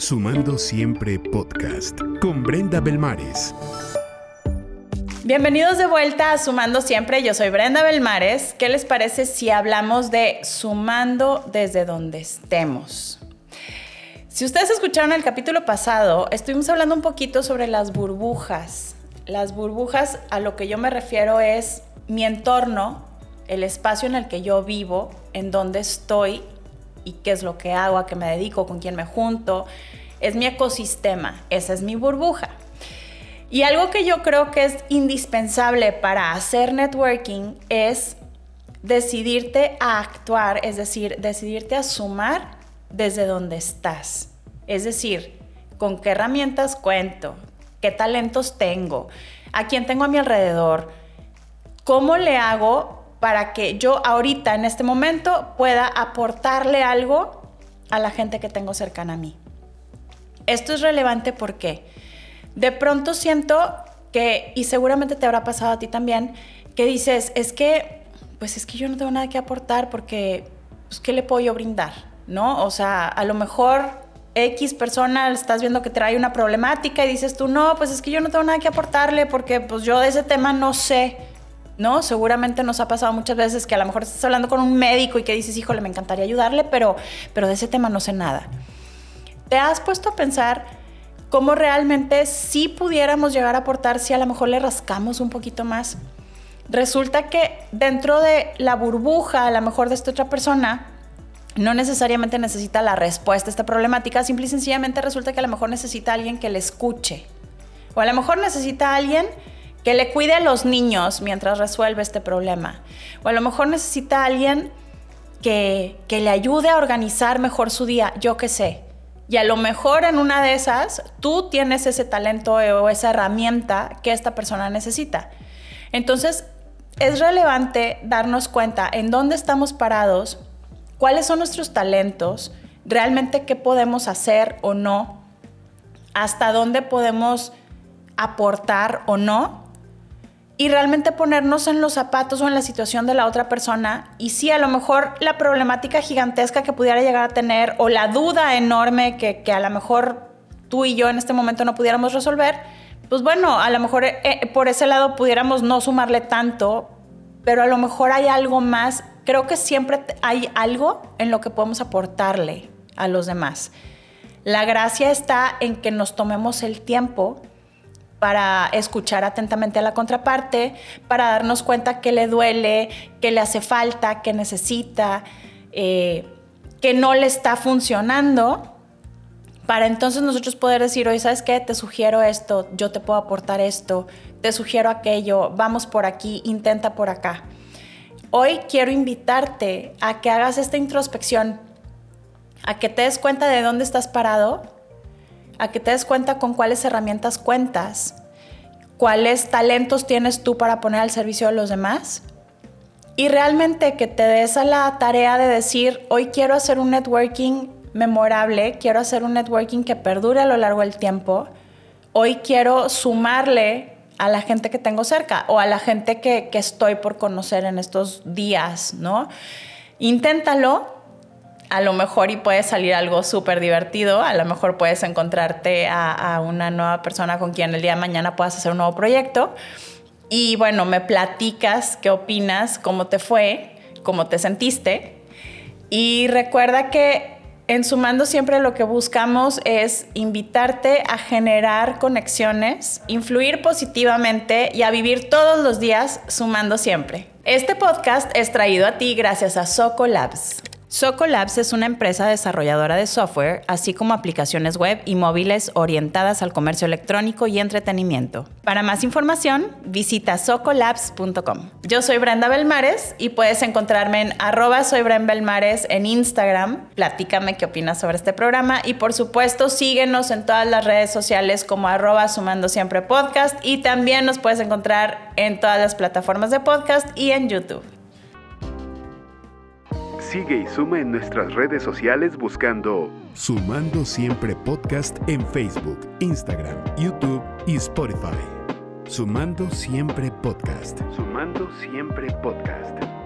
Sumando Siempre Podcast con Brenda Belmares. Bienvenidos de vuelta a Sumando Siempre, yo soy Brenda Belmares. ¿Qué les parece si hablamos de sumando desde donde estemos? Si ustedes escucharon el capítulo pasado, estuvimos hablando un poquito sobre las burbujas. Las burbujas a lo que yo me refiero es mi entorno, el espacio en el que yo vivo, en donde estoy y qué es lo que hago, a qué me dedico, con quién me junto. Es mi ecosistema, esa es mi burbuja. Y algo que yo creo que es indispensable para hacer networking es decidirte a actuar, es decir, decidirte a sumar desde donde estás. Es decir, con qué herramientas cuento, qué talentos tengo, a quién tengo a mi alrededor, cómo le hago para que yo ahorita, en este momento, pueda aportarle algo a la gente que tengo cercana a mí. Esto es relevante porque de pronto siento que, y seguramente te habrá pasado a ti también, que dices, es que, pues es que yo no tengo nada que aportar porque, pues, ¿qué le puedo yo brindar? ¿No? O sea, a lo mejor X persona estás viendo que trae una problemática y dices tú, no, pues es que yo no tengo nada que aportarle porque pues yo de ese tema no sé. ¿No? Seguramente nos ha pasado muchas veces que a lo mejor estás hablando con un médico y que dices, híjole, me encantaría ayudarle, pero, pero de ese tema no sé nada. ¿Te has puesto a pensar cómo realmente si pudiéramos llegar a aportar si a lo mejor le rascamos un poquito más? Resulta que dentro de la burbuja, a lo mejor de esta otra persona, no necesariamente necesita la respuesta a esta problemática, simple y sencillamente resulta que a lo mejor necesita alguien que le escuche. O a lo mejor necesita alguien que le cuide a los niños mientras resuelve este problema. O a lo mejor necesita alguien que, que le ayude a organizar mejor su día, yo qué sé. Y a lo mejor en una de esas tú tienes ese talento o esa herramienta que esta persona necesita. Entonces, es relevante darnos cuenta en dónde estamos parados, cuáles son nuestros talentos, realmente qué podemos hacer o no, hasta dónde podemos aportar o no y realmente ponernos en los zapatos o en la situación de la otra persona y si a lo mejor la problemática gigantesca que pudiera llegar a tener o la duda enorme que, a lo mejor tú y yo en este momento no pudiéramos resolver, pues bueno, a lo mejor eh, eh, por ese lado pudiéramos no sumarle tanto, pero a lo mejor hay algo más. Creo que siempre hay algo en lo que podemos aportarle a los demás. La gracia está en que nos tomemos el tiempo para escuchar atentamente a la contraparte, para darnos cuenta que le duele, que le hace falta, que necesita, eh, que no le está funcionando, para entonces nosotros poder decir, oye, ¿sabes qué? Te sugiero esto, yo te puedo aportar esto, te sugiero aquello, vamos por aquí, intenta por acá. Hoy quiero invitarte a que hagas esta introspección, a que te des cuenta de dónde estás parado a que te des cuenta con cuáles herramientas cuentas, cuáles talentos tienes tú para poner al servicio de los demás y realmente que te des a la tarea de decir, hoy quiero hacer un networking memorable, quiero hacer un networking que perdure a lo largo del tiempo, hoy quiero sumarle a la gente que tengo cerca o a la gente que, que estoy por conocer en estos días, ¿no? Inténtalo, a lo mejor y puede salir algo súper divertido, a lo mejor puedes encontrarte a, una nueva persona con quien el día de mañana puedas hacer un nuevo proyecto. Y bueno, me platicas qué opinas, cómo te fue, cómo te sentiste. Y recuerda que en Sumando siempre lo que buscamos es invitarte a generar conexiones, influir positivamente y a vivir todos los días sumando siempre. Este podcast es traído a ti gracias a Soco Labs. Soco Labs es una empresa desarrolladora de software, así como aplicaciones web y móviles orientadas al comercio electrónico y entretenimiento. Para más información, visita socolabs.com. Yo soy Brenda Belmares y puedes encontrarme en arroba en Instagram. Platícame qué opinas sobre este programa y por supuesto síguenos en todas las redes sociales como arroba sumando siempre podcast y también nos puedes encontrar en todas las plataformas de podcast y en YouTube. Sigue y suma en nuestras redes sociales buscando Sumando Siempre Podcast en Facebook, Instagram, YouTube y Spotify. Sumando Siempre Podcast. Sumando Siempre Podcast.